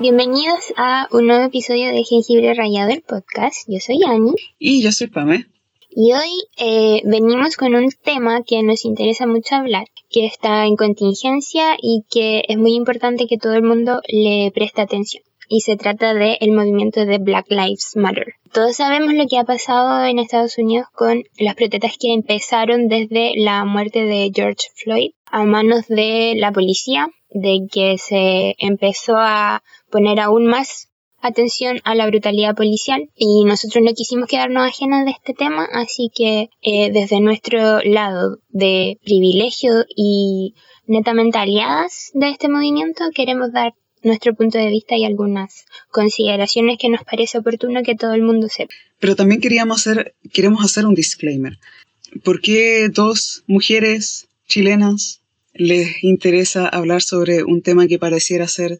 Bienvenidos a un nuevo episodio de Jengibre Rayado, el podcast. Yo soy Ani. Y yo soy Pame. Y hoy eh, venimos con un tema que nos interesa mucho hablar, que está en contingencia y que es muy importante que todo el mundo le preste atención. Y se trata del el movimiento de Black Lives Matter. Todos sabemos lo que ha pasado en Estados Unidos con las protestas que empezaron desde la muerte de George Floyd a manos de la policía, de que se empezó a poner aún más atención a la brutalidad policial y nosotros no quisimos quedarnos ajenas de este tema, así que eh, desde nuestro lado de privilegio y netamente aliadas de este movimiento queremos dar nuestro punto de vista y algunas consideraciones que nos parece oportuno que todo el mundo sepa. Pero también queríamos hacer, queremos hacer un disclaimer. ¿Por qué dos mujeres chilenas les interesa hablar sobre un tema que pareciera ser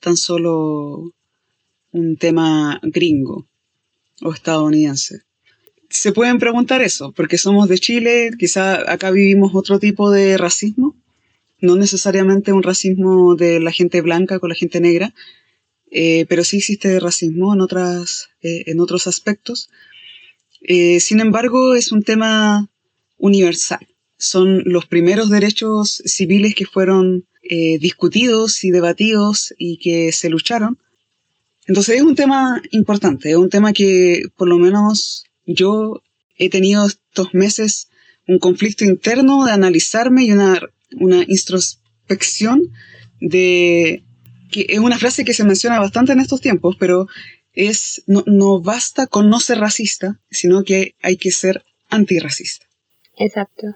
tan solo un tema gringo o estadounidense. Se pueden preguntar eso, porque somos de Chile, quizá acá vivimos otro tipo de racismo, no necesariamente un racismo de la gente blanca con la gente negra, eh, pero sí existe racismo en, otras, eh, en otros aspectos. Eh, sin embargo, es un tema universal. Son los primeros derechos civiles que fueron discutidos y debatidos y que se lucharon entonces es un tema importante, es un tema que por lo menos yo he tenido estos meses un conflicto interno de analizarme y una, una introspección de que es una frase que se menciona bastante en estos tiempos, pero es no, no basta con no ser racista, sino que hay que ser antirracista. Exacto.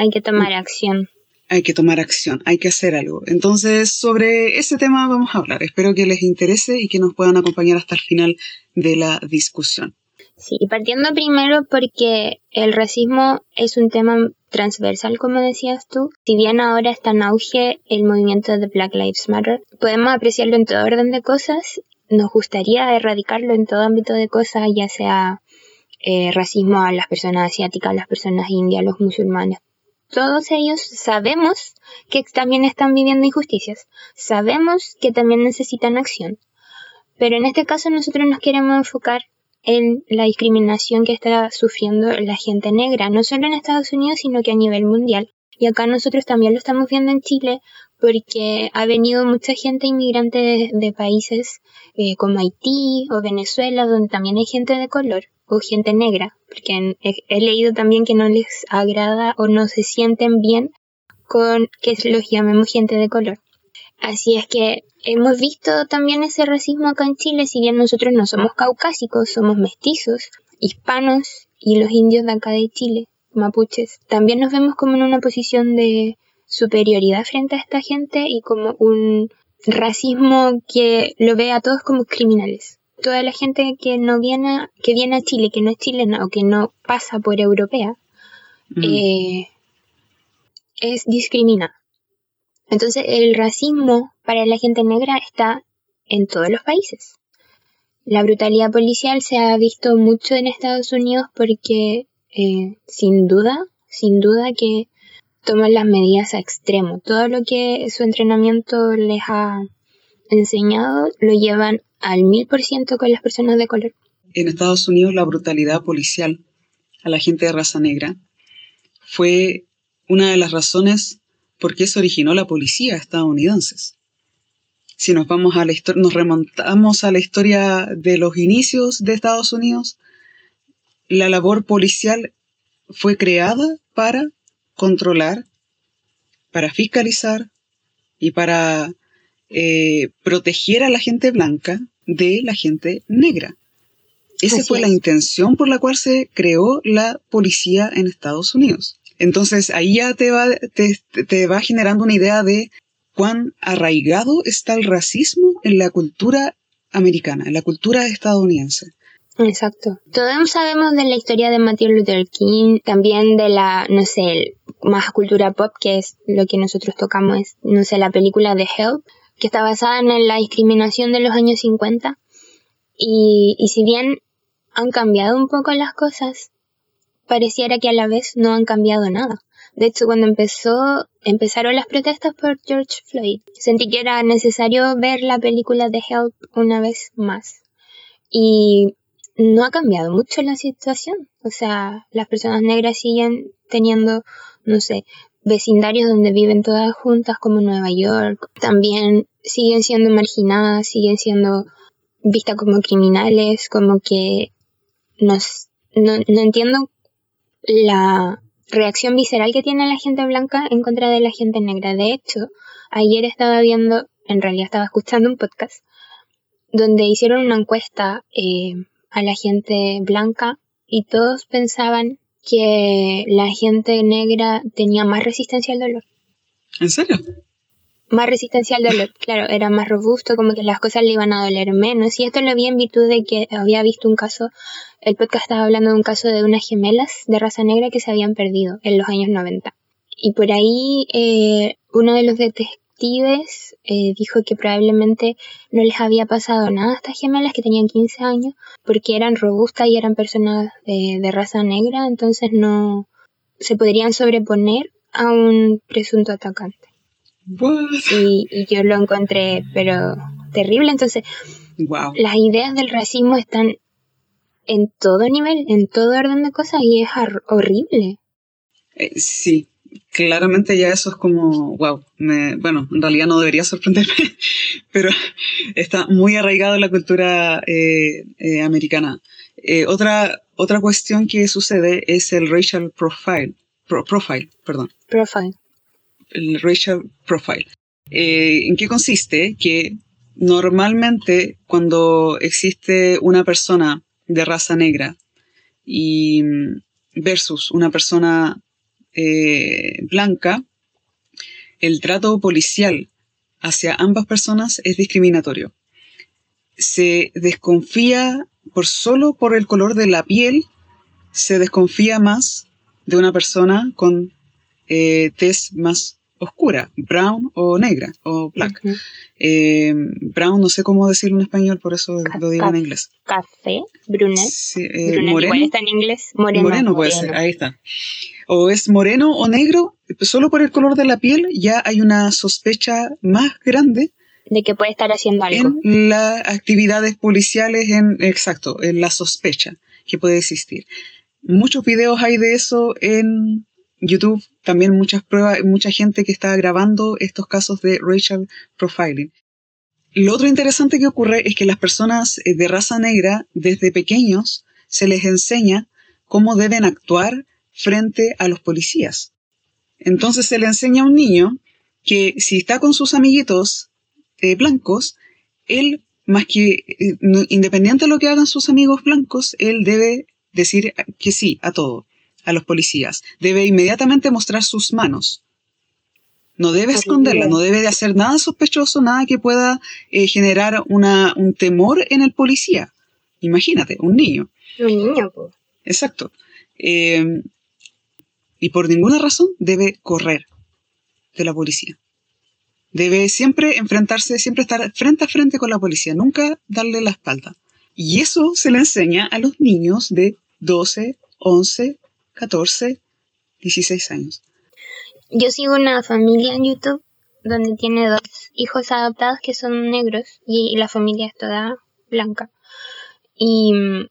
Hay que tomar acción hay que tomar acción, hay que hacer algo. Entonces, sobre ese tema vamos a hablar. Espero que les interese y que nos puedan acompañar hasta el final de la discusión. Sí, partiendo primero porque el racismo es un tema transversal, como decías tú. Si bien ahora está en auge el movimiento de Black Lives Matter, podemos apreciarlo en todo orden de cosas. Nos gustaría erradicarlo en todo ámbito de cosas, ya sea eh, racismo a las personas asiáticas, a las personas indias, a los musulmanes, todos ellos sabemos que también están viviendo injusticias, sabemos que también necesitan acción, pero en este caso nosotros nos queremos enfocar en la discriminación que está sufriendo la gente negra, no solo en Estados Unidos, sino que a nivel mundial. Y acá nosotros también lo estamos viendo en Chile porque ha venido mucha gente inmigrante de, países eh, como Haití o Venezuela, donde también hay gente de color o gente negra, porque he, leído también que no les agrada o no se sienten bien con que los llamemos gente de color. Así es que hemos visto también ese racismo acá en Chile, si bien nosotros no somos caucásicos, somos mestizos, hispanos y los indios de acá de Chile, mapuches, también nos vemos como en una posición de superioridad frente a esta gente y como un racismo que lo ve a todos como criminales toda la gente que no viene, que viene a Chile, que no es chilena o que no pasa por europea, mm. eh, es discriminada. Entonces el racismo para la gente negra está en todos los países. La brutalidad policial se ha visto mucho en Estados Unidos porque eh, sin duda, sin duda que toman las medidas a extremo. Todo lo que su entrenamiento les ha enseñado lo llevan al mil por ciento con las personas de color. En Estados Unidos la brutalidad policial a la gente de raza negra fue una de las razones por qué se originó la policía estadounidense. Si nos vamos a la nos remontamos a la historia de los inicios de Estados Unidos, la labor policial fue creada para controlar, para fiscalizar y para eh, proteger a la gente blanca de la gente negra. Esa fue la intención por la cual se creó la policía en Estados Unidos. Entonces ahí ya te va, te, va generando una idea de cuán arraigado está el racismo en la cultura americana, en la cultura estadounidense. Exacto. Todos sabemos de la historia de Martin Luther King, también de la, no sé, más cultura pop, que es lo que nosotros tocamos, no sé, la película de Help, que está basada en la discriminación de los años 50. Y, y si bien han cambiado un poco las cosas, pareciera que a la vez no han cambiado nada. De hecho, cuando empezó, empezaron las protestas por George Floyd, sentí que era necesario ver la película de Help una vez más. Y no ha cambiado mucho la situación. O sea, las personas negras siguen teniendo, no sé, vecindarios donde viven todas juntas como Nueva York. También siguen siendo marginadas, siguen siendo vistas como criminales, como que no, no entiendo la reacción visceral que tiene la gente blanca en contra de la gente negra. De hecho, ayer estaba viendo, en realidad estaba escuchando un podcast, donde hicieron una encuesta eh, a la gente blanca y todos pensaban que la gente negra tenía más resistencia al dolor. ¿En serio? Más resistencia al dolor, claro, era más robusto, como que las cosas le iban a doler menos. Y esto lo vi en virtud de que había visto un caso, el podcast estaba hablando de un caso de unas gemelas de raza negra que se habían perdido en los años 90. Y por ahí eh, uno de los detectives eh, dijo que probablemente no les había pasado nada a estas gemelas que tenían 15 años porque eran robustas y eran personas de raza negra, entonces no se podrían sobreponer a un presunto atacante. Y, yo lo encontré, pero terrible. Entonces, las ideas del racismo están en todo nivel, en todo orden de cosas y es horrible. Eh, sí, claramente ya eso es como, wow, bueno, en realidad no debería sorprenderme, pero está muy arraigado en la cultura eh, eh, americana. otra, otra cuestión que sucede es el racial profile, profile, perdón. Profile el racial profile. Eh, ¿En qué consiste? Que normalmente cuando existe una persona de raza negra y mm, versus una persona eh, blanca, el trato policial hacia ambas personas es discriminatorio. Se desconfía por solo por el color de la piel, se desconfía más de una persona con eh, más oscura, brown o negra o black. Eh, brown, no sé cómo decirlo en español, por eso lo digo en inglés. Café, brunet. Eh, moreno. está en inglés. Moreno. Moreno puede ser, ahí está. O es moreno o negro, solo por el color de la piel ya hay una sospecha más grande de que puede estar haciendo algo. En las actividades policiales, en, exacto, en la sospecha que puede existir. Muchos videos hay de eso en YouTube también muchas pruebas, mucha gente que está grabando estos casos de racial profiling. Lo otro interesante que ocurre es que las personas eh, de raza negra, desde pequeños, se les enseña cómo deben actuar frente a los policías. Entonces se le enseña a un niño que si está con sus amiguitos eh, blancos, él, más que eh, independiente de lo que hagan sus amigos blancos, él debe decir que sí a todo a los policías. Debe inmediatamente mostrar sus manos. No debe esconderla, no debe de hacer nada sospechoso, nada que pueda eh, generar una, un temor en el policía. Imagínate, un niño. Un niño, pues. Exacto. Eh, y por ninguna razón debe correr de la policía. Debe siempre enfrentarse, siempre estar frente a frente con la policía, nunca darle la espalda. Y eso se le enseña a los niños de 12, 11, 14, 16 años. Yo sigo una familia en YouTube donde tiene dos hijos adoptados que son negros y la familia es toda blanca. Y mm,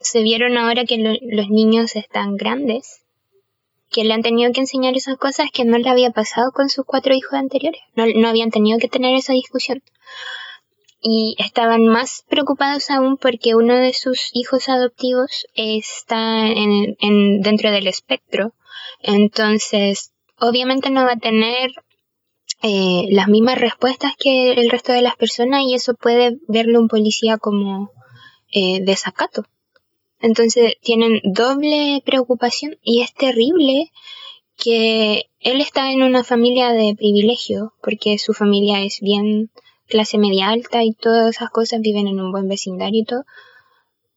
se vieron ahora que los niños están grandes, que le han tenido que enseñar esas cosas que no le había pasado con sus cuatro hijos anteriores. No, no habían tenido que tener esa discusión y estaban más preocupados aún porque uno de sus hijos adoptivos está en, en, dentro del espectro. Entonces, obviamente no va a tener eh, las mismas respuestas que el resto de las personas y eso puede verlo un policía como eh, desacato. Entonces tienen doble preocupación y es terrible que él está en una familia de privilegio porque su familia es bien clase media alta y todas esas cosas viven en un buen vecindario y todo.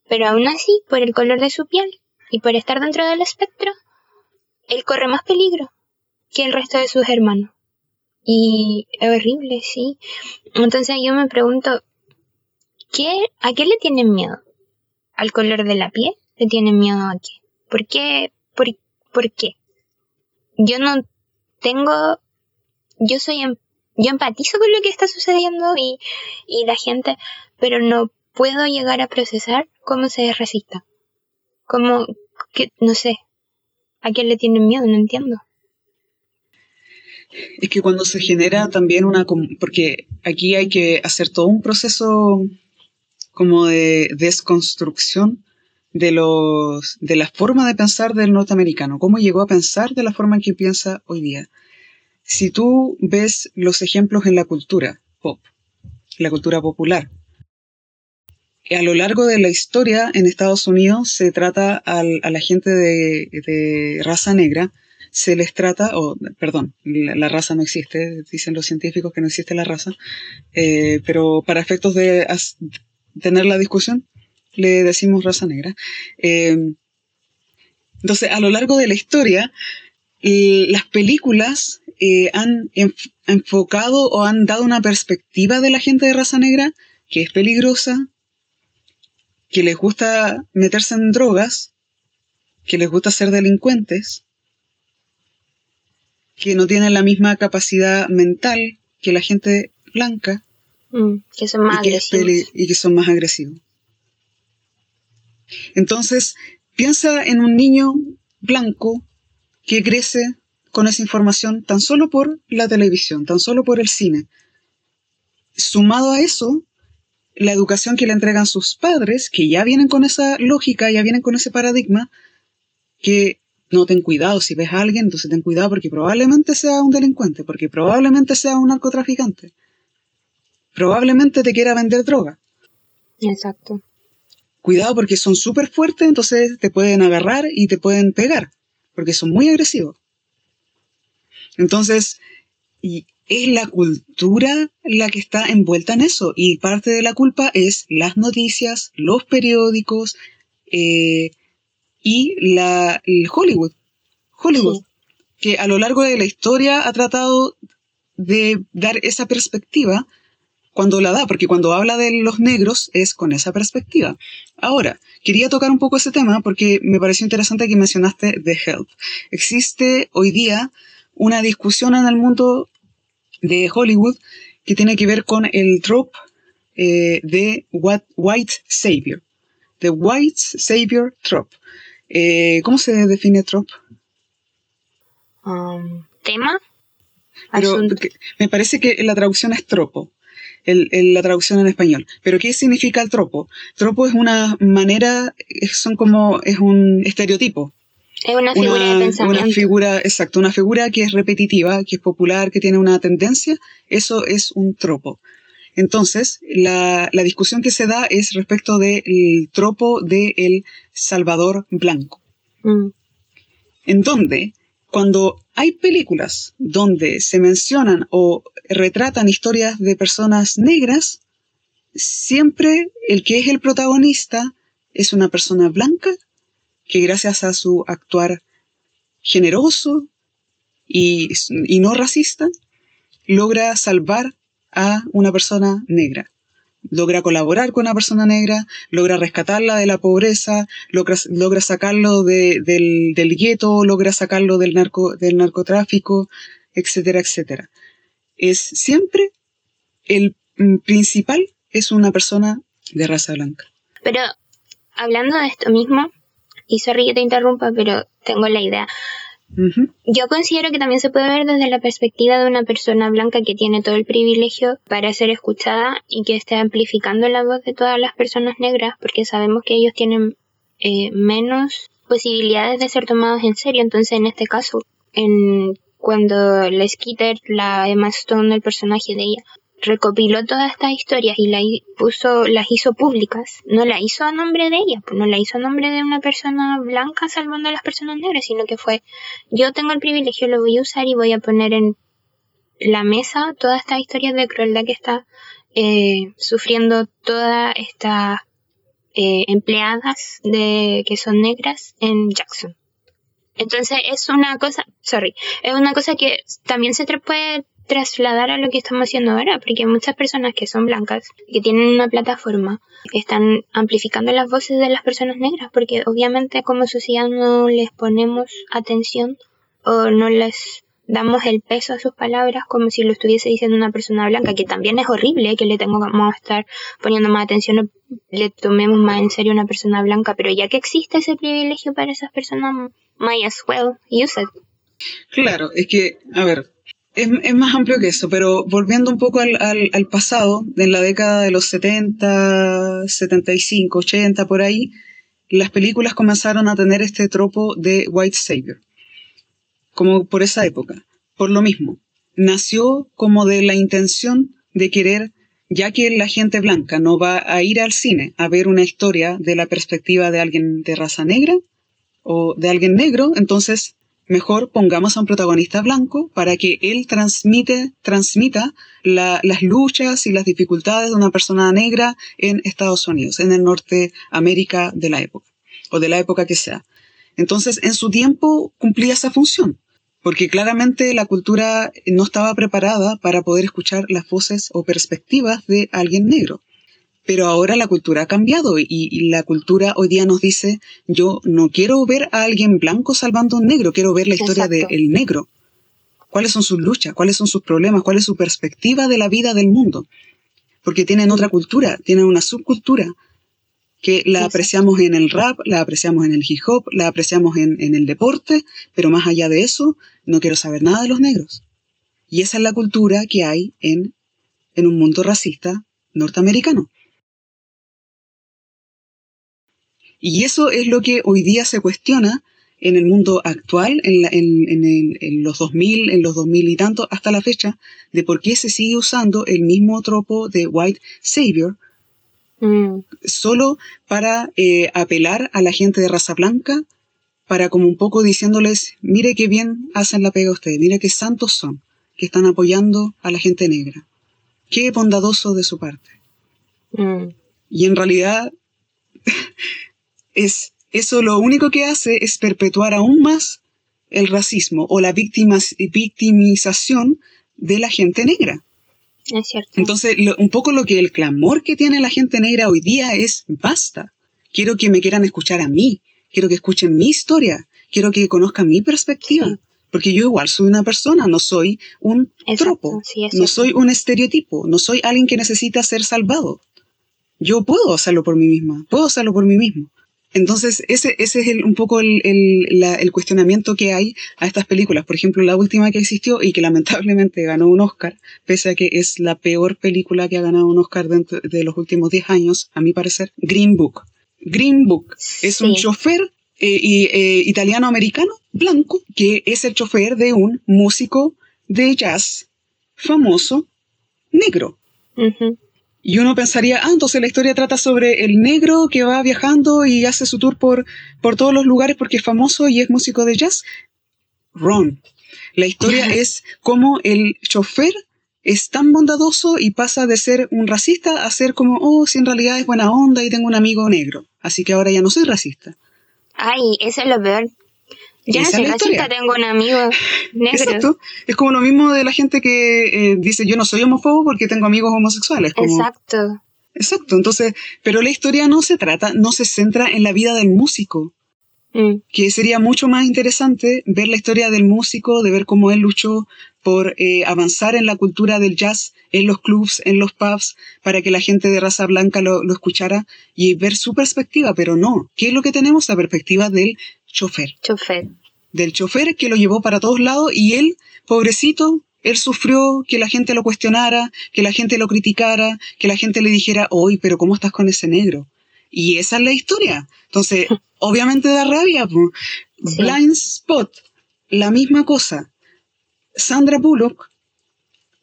Pero aún así, por el color de su piel y por estar dentro del espectro, él corre más peligro que el resto de sus hermanos. Y es horrible, sí. Entonces yo me pregunto, ¿qué, ¿a qué le tienen miedo? ¿Al color de la piel? ¿Le tienen miedo a qué? ¿Por qué? ¿Por, por qué? yo no tengo, yo soy, em, yo empatizo con lo que está sucediendo y, y la gente, pero no puedo llegar a procesar cómo se es racista. Como, que, no sé, ¿a quién le tienen miedo? No entiendo. Es que cuando se genera también una... Porque aquí hay que hacer todo un proceso como de desconstrucción de, los, de la forma de pensar del norteamericano, cómo llegó a pensar de la forma en que piensa hoy día. Si tú ves los ejemplos en la cultura pop, la cultura popular, a lo largo de la historia en Estados Unidos se trata a la gente de, raza negra, se les trata, o perdón, la, raza no existe, dicen los científicos que no existe la raza, eh, pero para efectos de tener la discusión, le decimos raza negra. Eh, entonces, a lo largo de la historia, las películas eh, han enfocado o han dado una perspectiva de la gente de raza negra que es peligrosa, que les gusta meterse en drogas, que les gusta ser delincuentes, que no tienen la misma capacidad mental que la gente blanca. Mm, que son más y que, y que son más agresivos. Entonces, piensa en un niño blanco que crece con esa información tan solo por la televisión, tan solo por el cine. Sumado a eso, la educación que le entregan sus padres, que ya vienen con esa lógica, ya vienen con ese paradigma, que no ten cuidado, si ves a alguien, entonces ten cuidado porque probablemente sea un delincuente, porque probablemente sea un narcotraficante, probablemente te quiera vender droga. Exacto. Cuidado porque son súper fuertes, entonces te pueden agarrar y te pueden pegar, porque son muy agresivos. Entonces, y es la cultura la que está envuelta en eso. Y parte de la culpa es las noticias, los periódicos eh, y la, Hollywood. Hollywood, que a lo largo de la historia ha tratado de dar esa perspectiva cuando la da, porque cuando habla de los negros es con esa perspectiva. Ahora, quería tocar un poco ese tema porque me pareció interesante que mencionaste The Help. Existe hoy día una discusión en el mundo de Hollywood que tiene que ver con el trope eh, de White Savior. The White Savior Trope. Eh, ¿Cómo se define trope? Um, ¿Tema? Pero me parece que la traducción es tropo. la traducción en español. Pero ¿qué significa el tropo? Tropo es una manera, son como, es un estereotipo. Es una figura de pensamiento. Una figura, exacto, una figura que es repetitiva, que es popular, que tiene una tendencia, eso es un tropo. Entonces, la, discusión que se da es respecto del tropo del el Salvador Blanco. Mm. En donde, cuando hay películas donde se mencionan o retratan historias de personas negras, siempre el que es el protagonista es una persona blanca que gracias a su actuar generoso y, no racista, logra salvar a una persona negra. Logra colaborar con una persona negra, logra rescatarla de la pobreza, logra, logra sacarlo del, del gueto, logra sacarlo del, narco, del narcotráfico, etcétera, etcétera. Es siempre el principal es una persona de raza blanca. Pero hablando de esto mismo, y sorry que te interrumpa, pero tengo la idea. Yo considero que también se puede ver desde la perspectiva de una persona blanca que tiene todo el privilegio para ser escuchada y que esté amplificando la voz de todas las personas negras, porque sabemos que ellos tienen eh, menos posibilidades de ser tomados en serio. Entonces, en este caso, en cuando la Skitter, la Emma Stone, el personaje de ella, recopiló todas estas historias y la puso, las hizo públicas, no la hizo a nombre de ella, pues no la hizo a nombre de una persona blanca salvando a las personas negras, sino que fue yo tengo el privilegio, lo voy a usar y voy a poner en la mesa todas estas historias de crueldad que está eh, sufriendo todas estas eh, empleadas de que son negras en Jackson. Entonces es una cosa, sorry, es una cosa que también se puede trasladar a lo que estamos haciendo ahora, porque muchas personas que son blancas, que tienen una plataforma, están amplificando las voces de las personas negras, porque obviamente como sociedad no les ponemos atención o no les damos el peso a sus palabras como si lo estuviese diciendo una persona blanca, que también es horrible que le tengamos que estar poniendo más atención o le tomemos más en serio a una persona blanca, pero ya que existe ese privilegio para esas personas, might as well use it. Claro, es que, a ver, es, más amplio que eso, pero volviendo un poco al, pasado, en la década de los 70, 75, 80, por ahí, las películas comenzaron a tener este tropo de White Savior como por esa época. Por lo mismo, nació como de la intención de querer, ya que la gente blanca no va a ir al cine a ver una historia de la perspectiva de alguien de raza negra o de alguien negro, entonces mejor pongamos a un protagonista blanco para que él transmite, transmita las luchas y las dificultades de una persona negra en Estados Unidos, en el norte América de la época, o de la época que sea. Entonces, en su tiempo cumplía esa función porque claramente la cultura no estaba preparada para poder escuchar las voces o perspectivas de alguien negro. Pero ahora la cultura ha cambiado y, la cultura hoy día nos dice, yo no quiero ver a alguien blanco salvando a un negro, quiero ver la historia del negro. ¿Cuáles son sus luchas? ¿Cuáles son sus problemas? ¿Cuál es su perspectiva de la vida del mundo? Porque tienen otra cultura, tienen una subcultura que la apreciamos en el rap, la apreciamos en el hip hop, la apreciamos en, el deporte, pero más allá de eso, no quiero saber nada de los negros. Y esa es la cultura que hay en, en un mundo racista norteamericano. Y eso es lo que hoy día se cuestiona en el mundo actual, en, en, en, los 2000, en los 2000 y tanto, hasta la fecha, de por qué se sigue usando el mismo tropo de White Savior Mm. Solo para eh, apelar a la gente de raza blanca, para como un poco diciéndoles, mire qué bien hacen la pega ustedes, mire qué santos son, que están apoyando a la gente negra. Qué bondadoso de su parte. Mm. Y en realidad es eso lo único que hace es perpetuar aún más el racismo o la victimización de la gente negra. Es cierto. Entonces, un poco lo que el clamor que tiene la gente negra hoy día es, basta, quiero que me quieran escuchar a mí, quiero que escuchen mi historia, quiero que conozcan mi perspectiva. Porque yo igual soy una persona, no soy un tropo, no soy un estereotipo, no soy alguien que necesita ser salvado. Yo puedo hacerlo por mí misma, puedo hacerlo por mí mismo. Entonces, ese, ese es un poco el, el, cuestionamiento que hay a estas películas. Por ejemplo, la última que existió y que lamentablemente ganó un Oscar, pese a que es la peor película que ha ganado un Oscar dentro de los últimos 10 años, a mi parecer, Green Book. Green Book es un chofer eh, eh, italiano-americano blanco que es el chofer de un músico de jazz famoso negro. Y uno pensaría, ah, entonces la historia trata sobre el negro que va viajando y hace su tour por, por todos los lugares porque es famoso y es músico de jazz. Wrong. La historia es cómo el chofer es tan bondadoso y pasa de ser un racista a ser como, oh, si en realidad es buena onda y tengo un amigo negro. Así que ahora ya no soy racista. Ay, eso es lo peor. Ya no racista, tengo un amigo negro. Exacto. Es como lo mismo de la gente que eh, dice yo no soy homófobo porque tengo amigos homosexuales. Exacto. Exacto. Entonces, pero la historia no se trata, no se centra en la vida del músico. Mm. Que sería mucho más interesante ver la historia del músico, de ver cómo él luchó por eh, avanzar en la cultura del jazz, en los clubs, en los pubs, para que la gente de raza blanca lo, lo escuchara y ver su perspectiva, pero no. ¿Qué es lo que tenemos? La perspectiva del chofer. Chofer del chofer que lo llevó para todos lados y él, pobrecito, él sufrió que la gente lo cuestionara, que la gente lo criticara, que la gente le dijera, oye, pero ¿cómo estás con ese negro? Y esa es la historia. Entonces, obviamente da rabia. Blind Spot, la misma cosa. Sandra Bullock,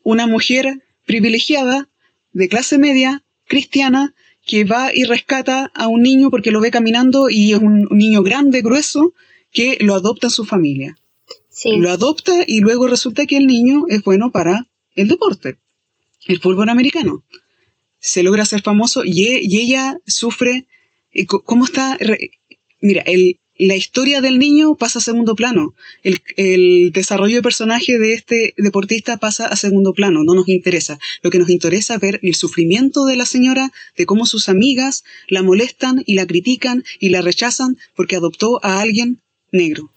una mujer privilegiada, de clase media, cristiana, que va y rescata a un niño porque lo ve caminando y es un niño grande, grueso, que lo adopta su familia. Lo adopta y luego resulta que el niño es bueno para el deporte, el fútbol americano. Se logra ser famoso y, e, ella sufre. Eh, ¿Cómo está? Mira, la historia del niño pasa a segundo plano. El, el, desarrollo de personaje de este deportista pasa a segundo plano. No nos interesa. Lo que nos interesa es ver el sufrimiento de la señora, de cómo sus amigas la molestan y la critican y la rechazan porque adoptó a alguien negro.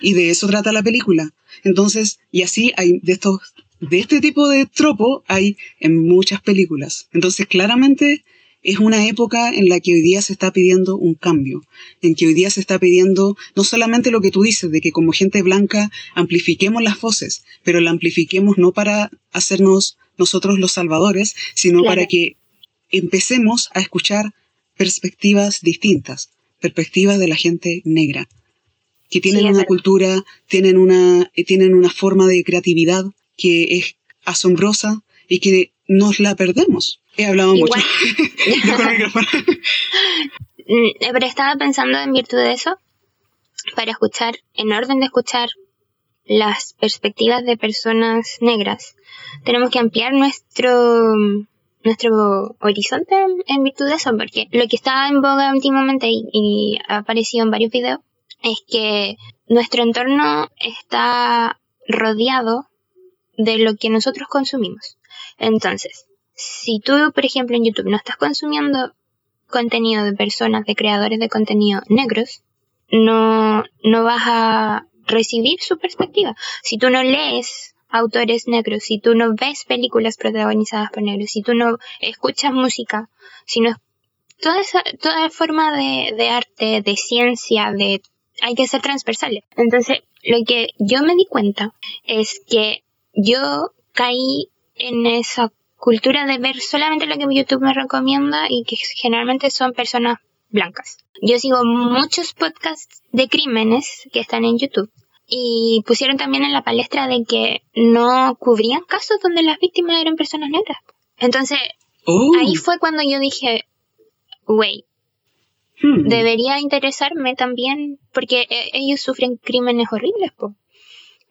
Y de eso trata la película. Entonces, y así hay de estos, de este tipo de tropo hay en muchas películas. Entonces, claramente es una época en la que hoy día se está pidiendo un cambio, en que hoy día se está pidiendo no solamente lo que tú dices, de que como gente blanca amplifiquemos las voces, pero la amplifiquemos no para hacernos nosotros los salvadores, sino para que empecemos a escuchar perspectivas distintas, perspectivas de la gente negra, que tienen una cultura, tienen una, eh, tienen una forma de creatividad que es asombrosa y que nos la perdemos. He hablado mucho. Mm, pero estaba pensando en virtud de eso, para escuchar, en orden de escuchar las perspectivas de personas negras, tenemos que ampliar nuestro nuestro horizonte en virtud de eso, porque lo que está en boga últimamente y, ha aparecido en varios videos es que nuestro entorno está rodeado de lo que nosotros consumimos. Entonces, si tú, por ejemplo, en YouTube no estás consumiendo contenido de personas, de creadores de contenido negros, no, no vas a recibir su perspectiva. Si tú no lees autores negros, si tú no ves películas protagonizadas por negros, si tú no escuchas música, si no toda esa, toda forma de, de arte, de ciencia, de hay que ser transversales. Entonces, lo que yo me di cuenta es que yo caí en esa cultura de ver solamente lo que YouTube me recomienda y que generalmente son personas blancas. Yo sigo muchos podcasts de crímenes que están en YouTube y pusieron también en la palestra de que no cubrían casos donde las víctimas eran personas negras. Entonces, oh. ahí fue cuando yo dije, wait, hmm. debería interesarme también porque eh, ellos sufren crímenes horribles, po.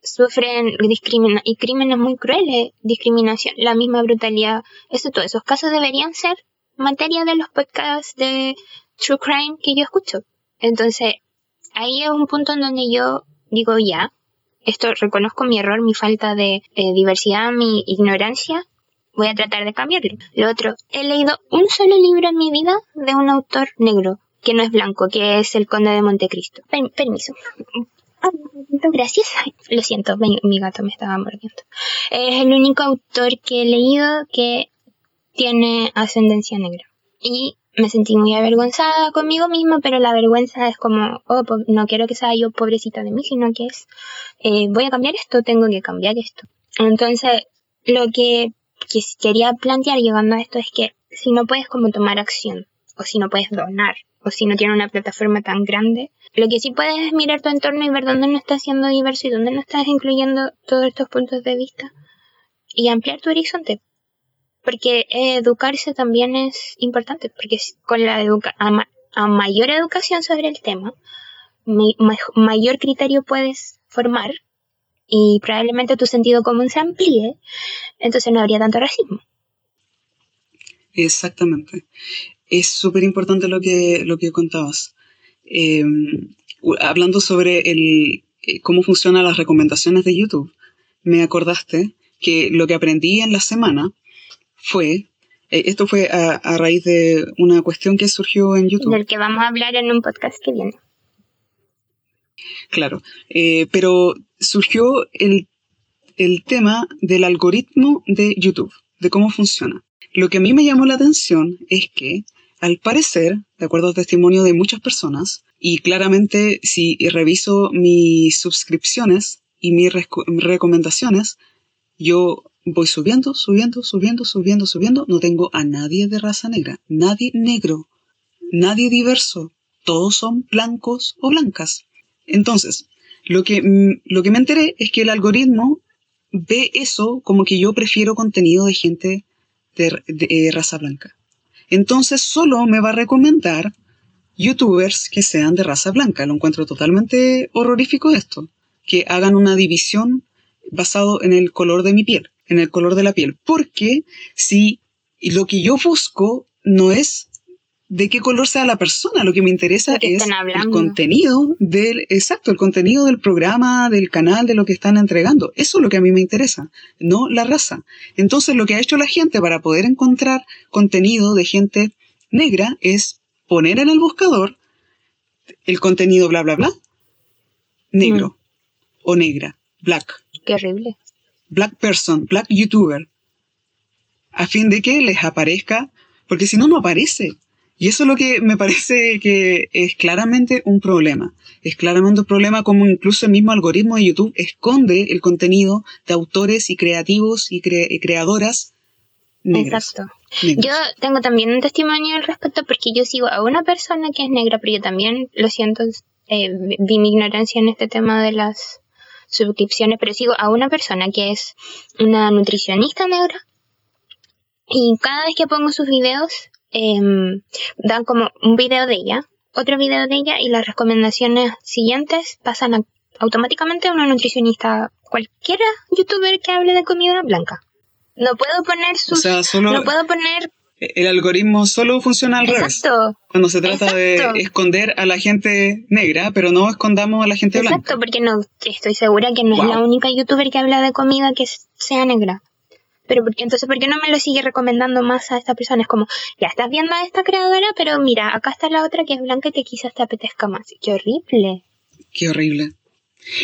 sufren discrimina y crímenes muy crueles, discriminación, la misma brutalidad, eso, todos esos casos deberían ser materia de los podcasts de True Crime que yo escucho. Entonces, ahí es un punto en donde yo digo ya, esto reconozco mi error, mi falta de eh, diversidad, mi ignorancia, voy a tratar de cambiarlo. Lo otro, he leído un solo libro en mi vida de un autor negro, que no es blanco, que es El Conde de Montecristo. permiso. Ah, gracias. Lo siento, mi gato me estaba mordiendo. Es el único autor que he leído que tiene ascendencia negra. Y me sentí muy avergonzada conmigo misma, pero la vergüenza es como, oh, no quiero que sea yo pobrecita de mí, sino que es, eh, voy a cambiar esto, tengo que cambiar esto. Entonces, lo que, quería plantear llegando a esto es que si no puedes como tomar acción, o si no puedes donar, o si no tienes una plataforma tan grande, lo que sí puedes es mirar tu entorno y ver dónde no estás siendo diverso y dónde no estás incluyendo todos estos puntos de vista y ampliar tu horizonte porque educarse también es importante, porque con la educa a, mayor educación sobre el tema, mayor criterio puedes formar y probablemente tu sentido común se amplíe, entonces no habría tanto racismo. Exactamente. Es súper importante lo que, lo que contabas. Em, hablando sobre el, eh, cómo funcionan las recomendaciones de YouTube, me acordaste que lo que aprendí en la semana fue, eh, esto fue a, raíz de una cuestión que surgió en YouTube. Del que vamos a hablar en un podcast que viene. Claro, eh, pero surgió el, el tema del algoritmo de YouTube, de cómo funciona. Lo que a mí me llamó la atención es que, al parecer, de acuerdo al testimonio de muchas personas, y claramente si reviso mis suscripciones y mis recomendaciones, yo voy subiendo, subiendo, subiendo, subiendo, subiendo. No tengo a nadie de raza negra, nadie negro, nadie diverso. Todos son blancos o blancas. Entonces, lo que, mm, lo que me enteré es que el algoritmo ve eso como que yo prefiero contenido de gente de, eh, raza blanca. Entonces solo me va a recomendar youtubers que sean de raza blanca. Lo encuentro totalmente horrorífico esto. Que hagan una división basado en el color de mi piel en el color de la piel. Porque si lo que yo busco no es de qué color sea la persona, lo que me interesa es el contenido del, exacto, el contenido del programa, del canal, de lo que están entregando. Eso es lo que a mí me interesa, no la raza. Entonces lo que ha hecho la gente para poder encontrar contenido de gente negra es poner en el buscador el contenido bla bla bla negro. o negra, black. Qué horrible. Black person, black youtuber. A fin de que les aparezca, porque si no, no aparece. Y eso es lo que me parece que es claramente un problema. Es claramente un problema como incluso el mismo algoritmo de YouTube esconde el contenido de autores y creativos y, creadoras negras. Exacto. Yo tengo también un testimonio al respecto porque yo sigo a una persona que es negra, pero yo también, lo siento, eh, vi mi ignorancia en este tema de las suscripciones, pero sigo a una persona que es una nutricionista negra y cada vez que pongo sus videos Em, dan como un video de ella, otro video de ella y las recomendaciones siguientes pasan automáticamente a una nutricionista, cualquiera youtuber que hable de comida blanca. No puedo poner sus... no puedo poner... El algoritmo solo funciona al Exacto. revés. Cuando se trata de esconder a la gente negra, pero no escondamos a la gente blanca. Exacto, porque no estoy segura que no es la única youtuber que habla de comida que sea negra pero porque, entonces, ¿por qué no me lo sigue recomendando más a esta persona? Es como, ya estás viendo a esta creadora, pero mira, acá está la otra que es blanca y que quizás te apetezca más. Qué horrible. Qué horrible.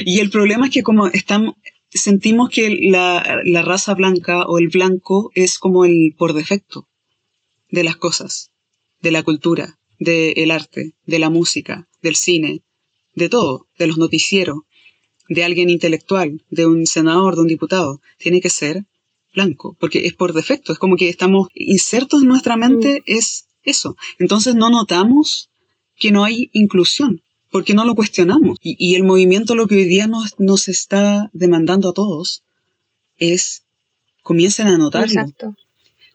Y el problema es que como estamos, sentimos que la, la raza blanca o el blanco es como el por defecto de las cosas, de la cultura, del arte, de la música, del cine, de todo, de los noticieros, de alguien intelectual, de un senador, de un diputado. Tiene que ser blanco, porque es por defecto, es como que estamos insertos en nuestra mente, mm. es eso. Entonces no notamos que no hay inclusión, porque no lo cuestionamos. Y, el movimiento lo que hoy día nos, nos, está demandando a todos es comiencen a notarlo.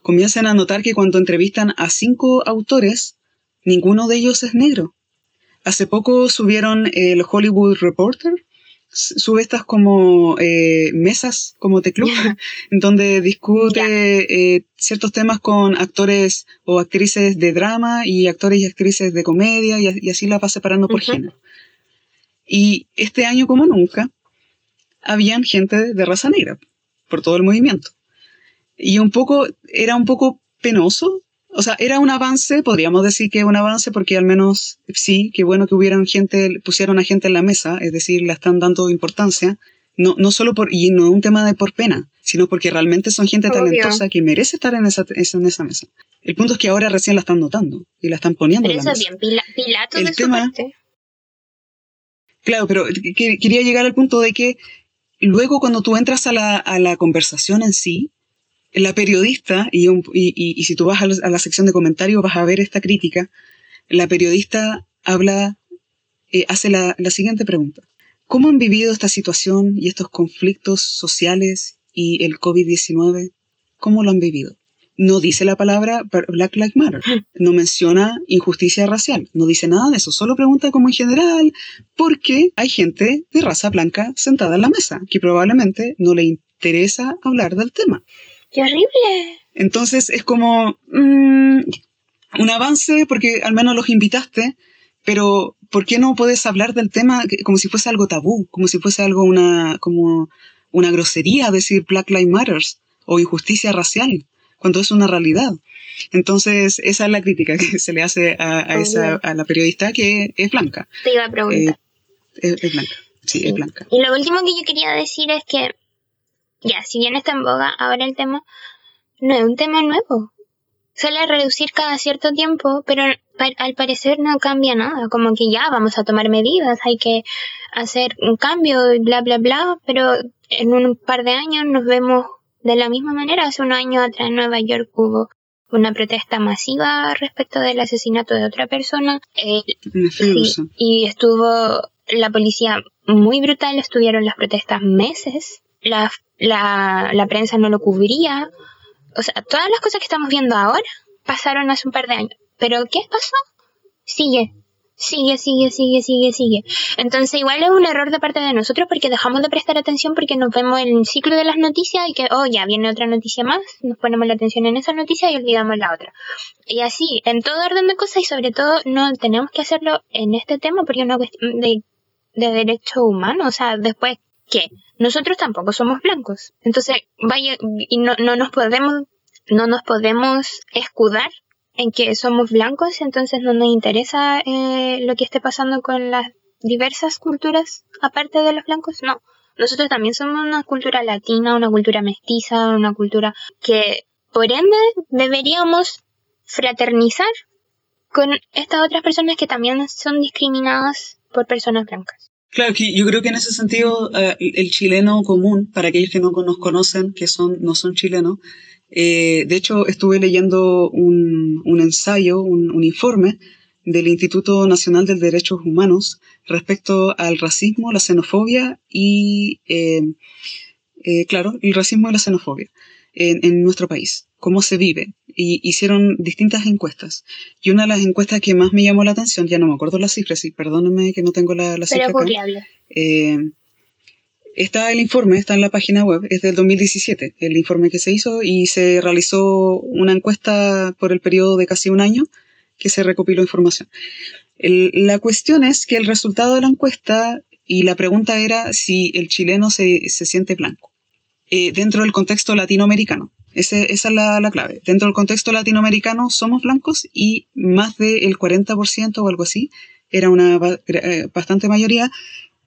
Comiencen a notar que cuando entrevistan a cinco autores, ninguno de ellos es negro. Hace poco subieron el Hollywood Reporter sube estas como eh, mesas, como de club, en donde discute eh, ciertos temas con actores o actrices de drama y actores y actrices de comedia y, así la va separando por género. Y este año como nunca, habían gente de raza negra por todo el movimiento. Y un poco, era un poco penoso o sea, era un avance, podríamos decir que un avance porque al menos sí, qué bueno que hubieran gente, pusieron a gente en la mesa, es decir, le están dando importancia, no, no solo por, y no un tema de por pena, sino porque realmente son gente talentosa que merece estar en esa, en esa mesa. El punto es que ahora recién la están notando y la están poniendo en la mesa. bien, Pilato El tema, Claro, pero quería llegar al punto de que luego cuando tú entras a la, a la conversación en sí, la periodista, y, y, si tú vas a la, sección de comentarios vas a ver esta crítica, la periodista habla, eh, hace la, la siguiente pregunta. ¿Cómo han vivido esta situación y estos conflictos sociales y el COVID-19? ¿Cómo lo han vivido? No dice la palabra Black Lives Matter, no menciona injusticia racial, no dice nada de eso, solo pregunta como en general, porque hay gente de raza blanca sentada en la mesa que probablemente no le interesa hablar del tema. ¡Qué horrible! Entonces es como mm, un avance porque al menos los invitaste, pero ¿por qué no puedes hablar del tema como si fuese algo tabú, como si fuese algo una, como una grosería decir Black Lives Matters o injusticia racial, cuando es una realidad? Entonces, esa es la crítica que se le hace a, esa, a la periodista que es blanca. Te iba a preguntar. Eh, es, blanca, sí, es blanca. Y lo último que yo quería decir es que ya, si bien está en boga ahora el tema, no es un tema nuevo. Suele reducir cada cierto tiempo, pero al parecer no cambia nada. Como que ya vamos a tomar medidas, hay que hacer un cambio, bla, bla, bla, pero en un par de años nos vemos de la misma manera. Hace un año atrás en Nueva York hubo una protesta masiva respecto del asesinato de otra persona. Eh, y estuvo la policía muy brutal, estuvieron las protestas meses. La la, la prensa no lo cubría. O sea, todas las cosas que estamos viendo ahora pasaron hace un par de años. Pero ¿qué pasó? Sigue, sigue, sigue, sigue, sigue, sigue. Entonces igual es un error de parte de nosotros porque dejamos de prestar atención porque nos vemos en el ciclo de las noticias y que, oh, ya viene otra noticia más, nos ponemos la atención en esa noticia y olvidamos la otra. Y así, en todo orden de cosas y sobre todo no tenemos que hacerlo en este tema porque es una cuestión de, de derechos humanos. O sea, después, ¿qué? nosotros tampoco somos blancos. Entonces, vaya, y no, no nos podemos, no nos podemos escudar en que somos blancos, entonces no nos interesa eh, lo que esté pasando con las diversas culturas aparte de los blancos. No, nosotros también somos una cultura latina, una cultura mestiza, una cultura que por ende deberíamos fraternizar con estas otras personas que también son discriminadas por personas blancas. Claro, yo creo que en ese sentido eh, el chileno común, para aquellos que no nos conocen, que son, no son chilenos, eh, de hecho estuve leyendo un, ensayo, un, informe del Instituto Nacional de Derechos Humanos respecto al racismo, la xenofobia y, eh, claro, el racismo y la xenofobia en, nuestro país, cómo se vive. Y hicieron distintas encuestas. Y una de las encuestas que más me llamó la atención, ya no me acuerdo las cifras, y perdónenme que no tengo la, la cifra. Eh, está el informe, está en la página web, es del 2017, el informe que se hizo y se realizó una encuesta por el periodo de casi un año que se recopiló información. la cuestión es que el resultado de la encuesta y la pregunta era si el chileno se, se siente blanco. Eh, dentro del contexto latinoamericano. Esa es la, clave. Dentro del contexto latinoamericano somos blancos y más del 40% o algo así, era una eh, bastante mayoría,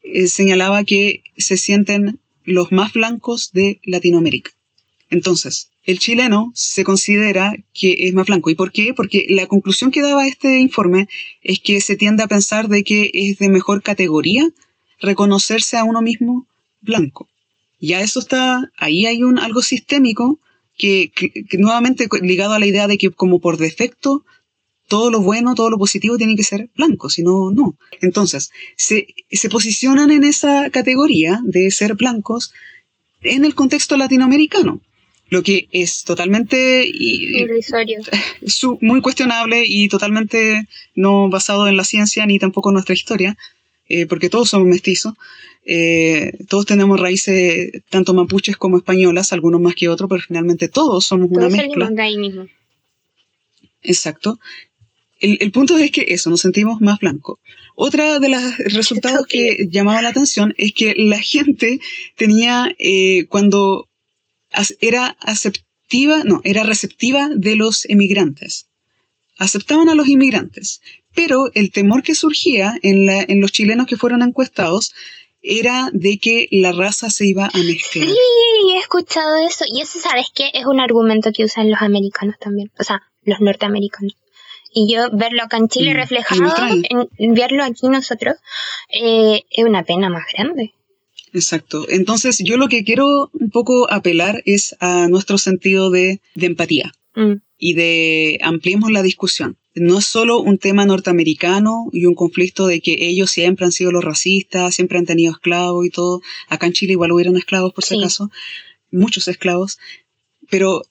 eh, señalaba que se sienten los más blancos de Latinoamérica. Entonces, el chileno se considera que es más blanco. ¿Y por qué? Porque la conclusión que daba este informe es que se tiende a pensar de que es de mejor categoría reconocerse a uno mismo blanco ya eso está, ahí hay un algo sistémico que, nuevamente ligado a la idea de que como por defecto todo lo bueno, todo lo positivo tiene que ser blanco, si no, no. Entonces, se, se posicionan en esa categoría de ser blancos en el contexto latinoamericano, lo que es totalmente irrisorio. muy cuestionable y totalmente no basado en la ciencia ni tampoco en nuestra historia, eh, porque todos somos mestizos. Eh, todos tenemos raíces tanto mapuches como españolas, algunos más que otros, pero finalmente todos somos una mezcla. De ahí mismo. Exacto. El, punto es que eso, nos sentimos más blancos. Otra de los resultados que llamaba la atención es que la gente tenía, eh, cuando era aceptiva, no, era receptiva de los emigrantes. Aceptaban a los inmigrantes. Pero el temor que surgía en, la, en los chilenos que fueron encuestados era de que la raza se iba a mezclar. Sí, he escuchado eso. Y eso, ¿sabes qué? Es un argumento que usan los americanos también. O sea, los norteamericanos. Y yo verlo acá en Chile mm, reflejado, en, verlo aquí nosotros, eh, es una pena más grande. Exacto. Entonces, yo lo que quiero un poco apelar es a nuestro sentido de, empatía mm. y de ampliemos la discusión no es solo un tema norteamericano y un conflicto de que ellos siempre han sido los racistas, siempre han tenido esclavos y todo. Acá en Chile igual hubieron esclavos por si acaso, muchos esclavos, pero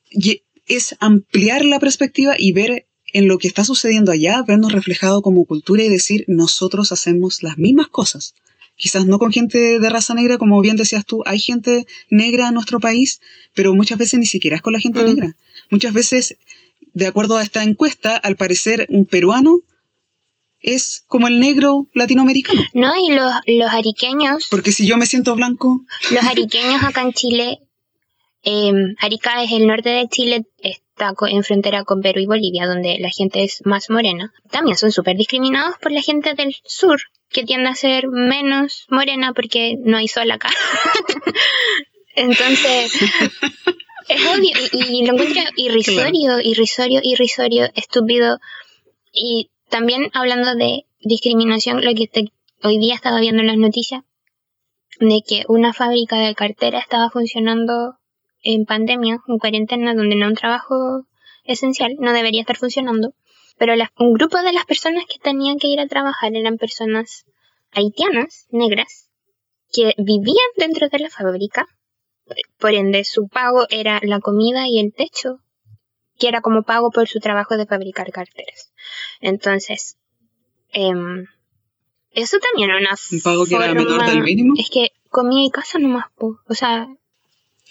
es ampliar la perspectiva y ver en lo que está sucediendo allá, vernos reflejado como cultura y decir nosotros hacemos las mismas cosas. Quizás no con gente de raza negra, como bien decías tú, hay gente negra en nuestro país, pero muchas veces ni siquiera es con la gente mm. negra. Muchas veces de acuerdo a esta encuesta, al parecer un peruano es como el negro latinoamericano. No, y los, los ariqueños. Porque si yo me siento blanco. Los ariqueños acá en Chile, em, Arica es el norte de Chile, está en frontera con Perú y Bolivia, donde la gente es más morena. También son súper discriminados por la gente del sur, que tiende a ser menos morena porque no hay sol acá. Entonces, Es obvio, y, lo encuentro irrisorio, irrisorio, irrisorio, estúpido. Y también hablando de discriminación, lo que hoy día estaba viendo en las noticias, de que una fábrica de cartera estaba funcionando en pandemia, en cuarentena, donde no un trabajo esencial, no debería estar funcionando. Pero un grupo de las personas que tenían que ir a trabajar eran personas haitianas, negras, que vivían dentro de la fábrica por ende, su pago era la comida y el techo, que era como pago por su trabajo de fabricar carteras. Entonces, em, eso también era una ¿Un pago que era menor del mínimo? Es que comida y casa nomás, o sea...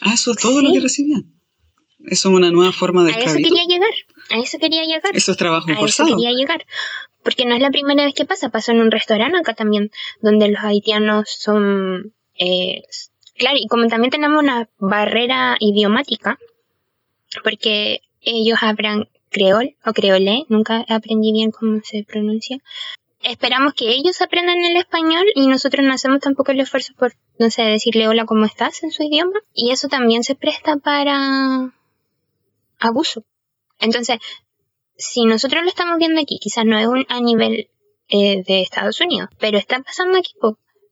Ah, eso es todo lo que recibían. Eso es una nueva forma de A eso quería llegar, a eso quería llegar. Eso es trabajo a Eso quería llegar. Porque no es la primera vez que pasa, pasó en un restaurante acá también, donde los haitianos son eh, Claro, y como también tenemos una barrera idiomática, porque ellos hablan creol o creolé, nunca aprendí bien cómo se pronuncia, esperamos que ellos aprendan el español y nosotros no hacemos tampoco el esfuerzo por, no sé, decirle hola, ¿cómo estás? en su idioma. Y eso también se presta para abuso. Entonces, si nosotros lo estamos viendo aquí, quizás no es un, a nivel eh, de Estados Unidos, pero está pasando aquí.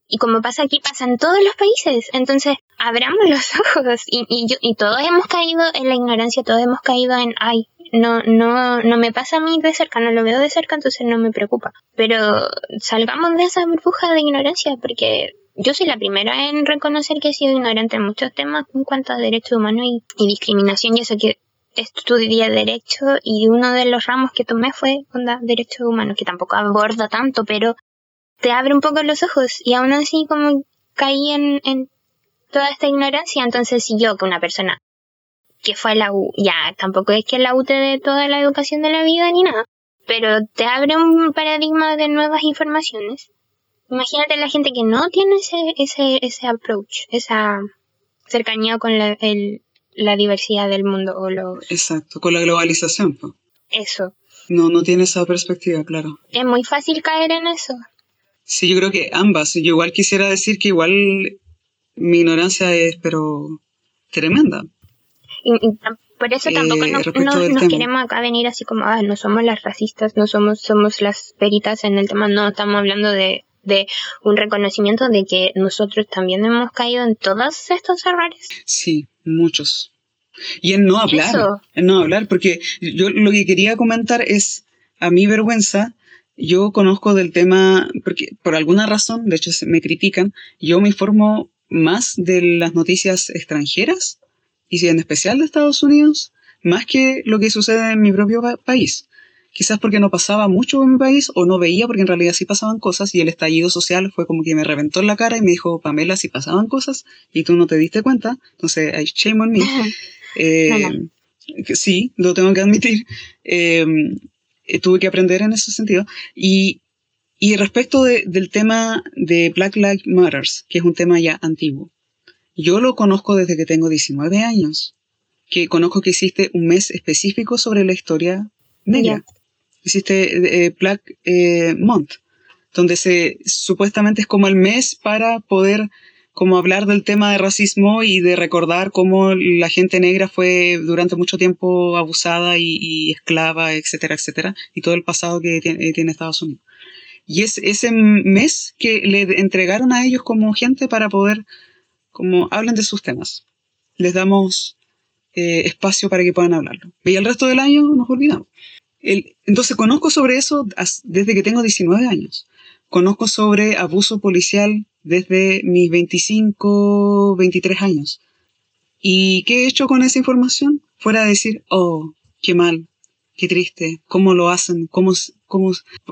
Y como pasa aquí, pasa en todos los países. Entonces, abramos los ojos. Y, y, yo, y todos hemos caído en la ignorancia, todos hemos caído en, ay, no, no, no me pasa a mí de cerca, no lo veo de cerca, entonces no me preocupa. Pero salgamos de esa burbuja de ignorancia, porque yo soy la primera en reconocer que he sido ignorante en muchos temas en cuanto a derechos humanos y, discriminación, y eso que estudié derecho y uno de los ramos que tomé fue onda, derechos humanos, que tampoco aborda tanto, pero te abre un poco los ojos y aún así como caí en, en toda esta ignorancia, entonces si yo que una persona que fue a la U, ya tampoco es que la U te dé toda la educación de la vida ni nada, pero te abre un paradigma de nuevas informaciones. Imagínate la gente que no tiene ese, ese, ese approach, esa cercanía con la, el, la diversidad del mundo o los... Exacto, con la globalización. Eso. No, no tiene esa perspectiva, claro. Es muy fácil caer en eso. Sí, yo creo que ambas. Yo igual quisiera decir que igual mi ignorancia es, pero tremenda. Y, y por eso tampoco Eh, no- respecto no- del nos tema. queremos acá venir así como, ah, no somos las racistas, no somos, somos las peritas en el tema, no, estamos hablando de, de un reconocimiento de que nosotros también hemos caído en todos estos errores. Sí, muchos. Y en no hablar, Eso. en no hablar, porque yo lo que quería comentar es, a mi vergüenza, yo conozco del tema, porque por alguna razón, de hecho me critican, yo me informo más de las noticias extranjeras, y si en especial de Estados Unidos, más que lo que sucede en mi propio pa- país. Quizás porque no pasaba mucho en mi país o no veía porque en realidad sí pasaban cosas y el estallido social fue como que me reventó en la cara y me dijo, Pamela, sí pasaban cosas y tú no te diste cuenta. Entonces, hay shame on me. Eh, Sí, lo tengo que admitir. Eh, eh, tuve que aprender en ese sentido. Y, y respecto de- del tema de Black Lives Matters, que es un tema ya antiguo, yo lo conozco desde que tengo 19 años, que conozco que existe un mes específico sobre la historia negra. Existe eh, Black eh, Month, donde se supuestamente es como el mes para poder como hablar del tema de racismo y de recordar cómo la gente negra fue durante mucho tiempo abusada y, esclava, etcétera, etcétera, y todo el pasado que tiene, eh, tiene Estados Unidos. Y es ese mes que le entregaron a ellos como gente para poder, como hablen de sus temas. Les damos eh, espacio para que puedan hablarlo. Y el resto del año nos olvidamos. El- entonces conozco sobre eso desde que tengo 19 años. Conozco sobre abuso policial desde mis 25, 23 años. ¿Y qué he hecho con esa información? Fuera de decir, oh, qué mal, qué triste, cómo lo hacen, cómo, cómo,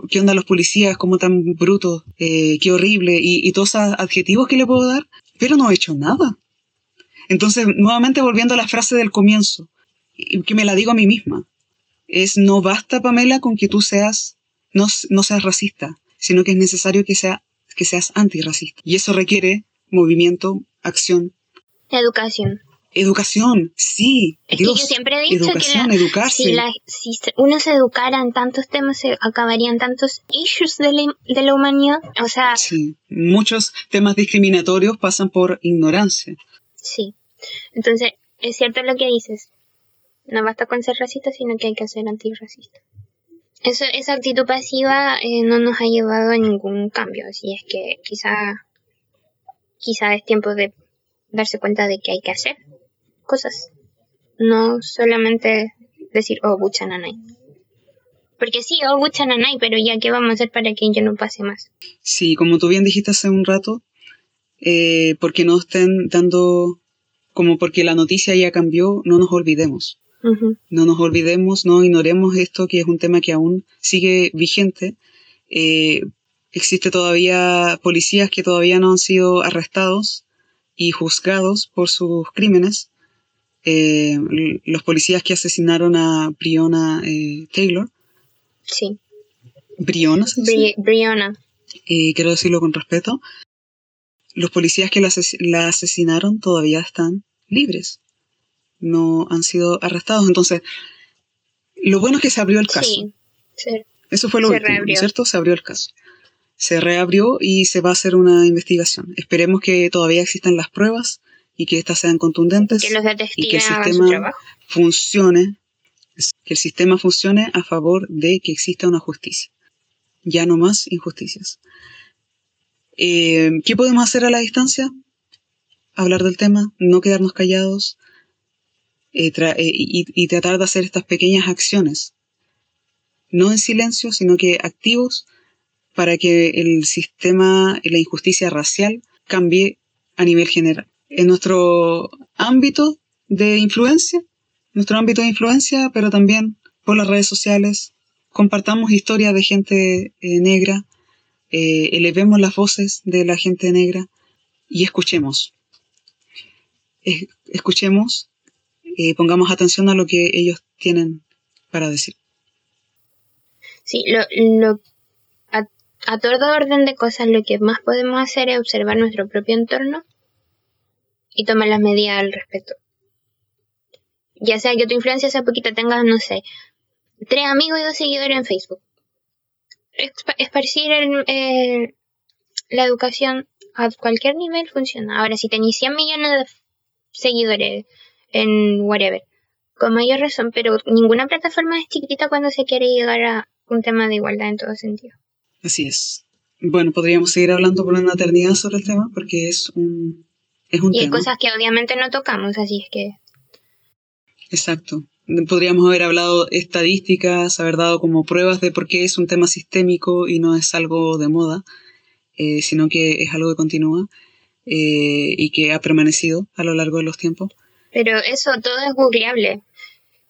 qué onda los policías, cómo tan brutos, eh, qué horrible, y, y todos esos adjetivos que le puedo dar, pero no he hecho nada. Entonces, nuevamente volviendo a la frase del comienzo, que me la digo a mí misma, es no basta, Pamela, con que tú seas, no, no seas racista, sino que es necesario que, sea, que seas antirracista. Y eso requiere movimiento, acción, Educación. educación, sí. Es que Dios, yo siempre he dicho que educación, la- educarse. Si, la- si uno se educara en tantos temas, se acabarían tantos issues de la, de la humanidad. O sea, Sí, muchos temas discriminatorios pasan por ignorancia. sí. Entonces, es cierto lo que dices. No basta con ser racista, sino que hay que ser antirracista. Eso, esa actitud pasiva eh, no nos ha llevado a ningún cambio. Así es que quizá, quizá es tiempo de darse cuenta de que hay que hacer cosas. No solamente decir, oh, buchananay. Porque sí, oh, buchananay, pero ya, ¿qué vamos a hacer para que ello no pase más? Sí, como tú bien dijiste hace un rato, eh, porque no estén dando, como porque la noticia ya cambió, no nos olvidemos. No nos olvidemos, no ignoremos esto, que es un tema que aún sigue vigente. Eh, existe todavía policías que todavía no han sido arrestados y juzgados por sus crímenes. Eh, los policías que asesinaron a Breonna eh, Taylor. Sí. Breonna, se? Bri- Brianna. y quiero decirlo con respeto, los policías que la, ases- la asesinaron todavía están libres, no han sido arrestados. Entonces, lo bueno es que se abrió el caso. Sí. Sí. Eso fue lo se último, ¿no reabrió. ¿cierto? Se abrió el caso. se reabrió y se va a hacer una investigación. Esperemos que todavía existan las pruebas y que éstas sean contundentes Que los y que el sistema funcione, que el sistema funcione a favor de que exista una justicia. Ya no más injusticias. Eh, ¿Qué podemos hacer a la distancia? Hablar del tema, no quedarnos callados eh, tra- eh, y, y tratar de hacer estas pequeñas acciones. No en silencio, sino que activos para que el sistema, la injusticia racial cambie a nivel general. En nuestro ámbito de influencia, nuestro ámbito de influencia, pero también por las redes sociales, compartamos historias de gente eh, negra, eh, elevemos las voces de la gente negra y escuchemos. Es- escuchemos, eh, pongamos atención a lo que ellos tienen para decir. Sí, lo, lo, a, a todo orden de cosas, lo que más podemos hacer es observar nuestro propio entorno y tomar las medidas al respecto. Ya sea que tu influencia sea poquita, tengas, no sé, tres amigos y dos seguidores en Facebook. Esparcir la educación a cualquier nivel funciona. Ahora, si tenéis 100 millones de seguidores en whatever, con mayor razón, pero ninguna plataforma es chiquitita cuando se quiere llegar a un tema de igualdad en todo sentido. Así es. Bueno, podríamos seguir hablando por una eternidad sobre el tema porque es un, es un Y hay tema. cosas que obviamente no tocamos, así es que Exacto. Podríamos haber hablado estadísticas, haber dado como pruebas de por qué es un tema sistémico y no es algo de moda, eh, sino que es algo que continúa eh, y que ha permanecido a lo largo de los tiempos. Pero eso todo es googleable.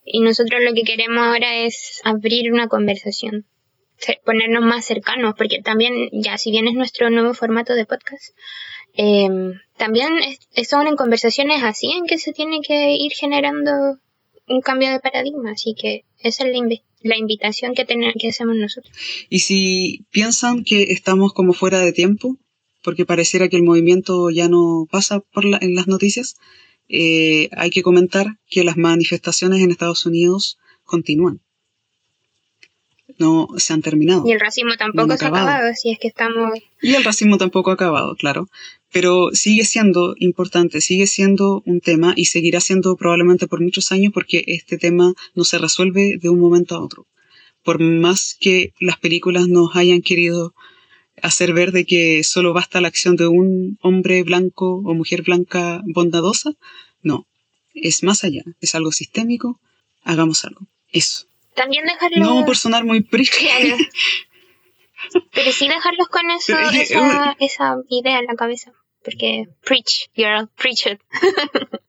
Y nosotros lo que queremos ahora es abrir una conversación. Ponernos más cercanos, porque también, ya si bien es nuestro nuevo formato de podcast, eh, también es- son en conversaciones así en que se tiene que ir generando un cambio de paradigma. Así que esa es la, la invitación que, que hacemos nosotros. Y si piensan que estamos como fuera de tiempo, porque pareciera que el movimiento ya no pasa por la- en las noticias, eh, hay que comentar que las manifestaciones en Estados Unidos continúan. No se han terminado. Y el racismo tampoco No se ha acabado. acabado, así es que estamos Y el racismo tampoco ha acabado, claro. Pero sigue siendo importante, sigue siendo un tema y seguirá siendo probablemente por muchos años porque este tema no se resuelve de un momento a otro. Por más que las películas nos hayan querido hacer ver de que solo basta la acción de un hombre blanco o mujer blanca bondadosa, no. Es más allá, es algo sistémico, hagamos algo. Eso. también dejarlo... No por sonar muy prístico. Claro. Pero sí dejarlos con eso, Pero esa idea en la cabeza. Porque preach, girl, preach it.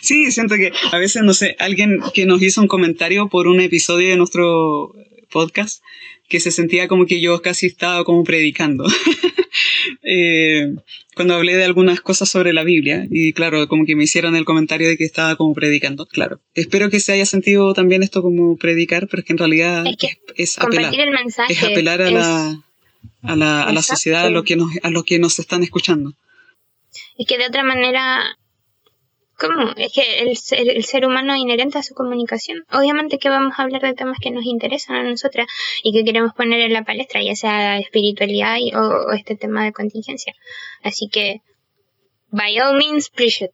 Sí, siento que a veces, no sé, alguien que nos hizo un comentario por un episodio de nuestro podcast que se sentía como que yo casi estaba como predicando. Eh, cuando hablé de algunas cosas sobre la Biblia y claro, como que me hicieron el comentario de que estaba como predicando. Claro, espero que se haya sentido también esto como predicar, pero es que en realidad Es que es, apelar. El mensaje. Es apelar a es- la, a la, a la Exacto. sociedad, a lo, que nos, a lo que nos están escuchando. Es que de otra manera, ¿cómo? Es que el ser, el ser humano es inherente a su comunicación. Obviamente que vamos a hablar de temas que nos interesan a nosotras y que queremos poner en la palestra, ya sea espiritualidad y- o, o este tema de contingencia. Así que, by all means, preach it.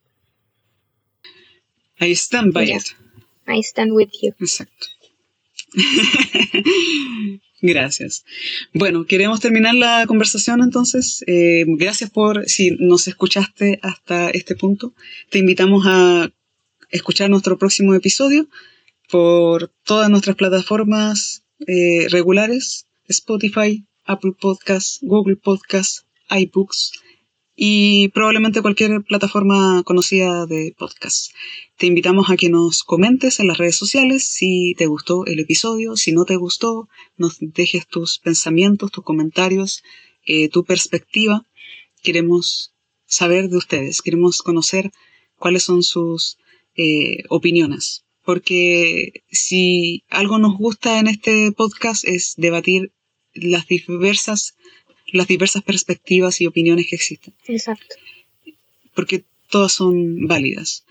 I stand by it. I stand with you. Exacto. Gracias. Bueno, queremos terminar la conversación entonces. Eh, gracias por si nos escuchaste hasta este punto. Te invitamos a escuchar nuestro próximo episodio por todas nuestras plataformas eh, regulares, Spotify, Apple Podcasts, Google Podcasts, iBooks y probablemente cualquier plataforma conocida de podcast. Te invitamos a que nos comentes en las redes sociales si te gustó el episodio, si no te gustó, nos dejes tus pensamientos, tus comentarios, eh, tu perspectiva. Queremos saber de ustedes, queremos conocer cuáles son sus eh, opiniones. Porque si algo nos gusta en este podcast es debatir las diversas, las diversas perspectivas y opiniones que existen. Exacto. Porque todas son válidas.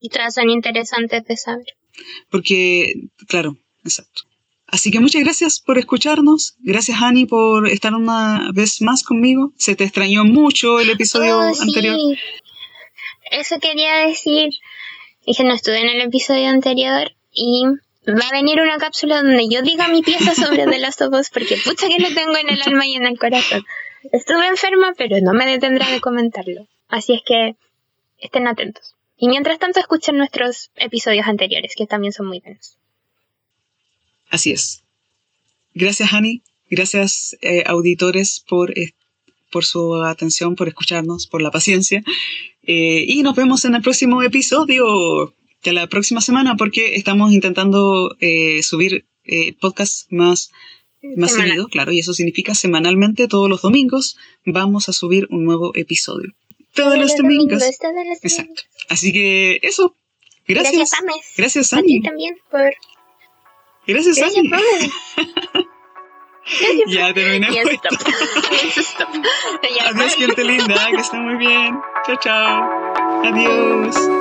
Y todas son interesantes de saber. Porque, claro, exacto. Así que muchas gracias por escucharnos. Gracias, Ani, por estar una vez más conmigo. Se te extrañó mucho el episodio Oh, sí. anterior. Eso quería decir. Dije, no estuve en el episodio anterior y va a venir una cápsula donde yo diga mi pieza sobre The Last of Us porque pucha que lo tengo en el alma y en el corazón. Estuve enferma, pero no me detendrá de comentarlo. Así es que estén atentos. Y mientras tanto escuchen nuestros episodios anteriores, que también son muy buenos. Así es. Gracias, Hani. Gracias, eh, auditores, por, eh, por su atención, por escucharnos, por la paciencia. Eh, y nos vemos en el próximo episodio de la próxima semana porque estamos intentando eh, subir eh, podcasts más, más Semanal. seguido, claro, y eso significa semanalmente, todos los domingos, vamos a subir un nuevo episodio. Todos los domingos. todos los domingos. Exacto. Así que eso. Gracias. Gracias, Ames. Gracias, A ti también por... Gracias, Gracias. Gracias, Ya terminamos. Ya, stop. Stop. Ya, Adiós, gente linda, que esté muy bien. Chao, chao. Adiós.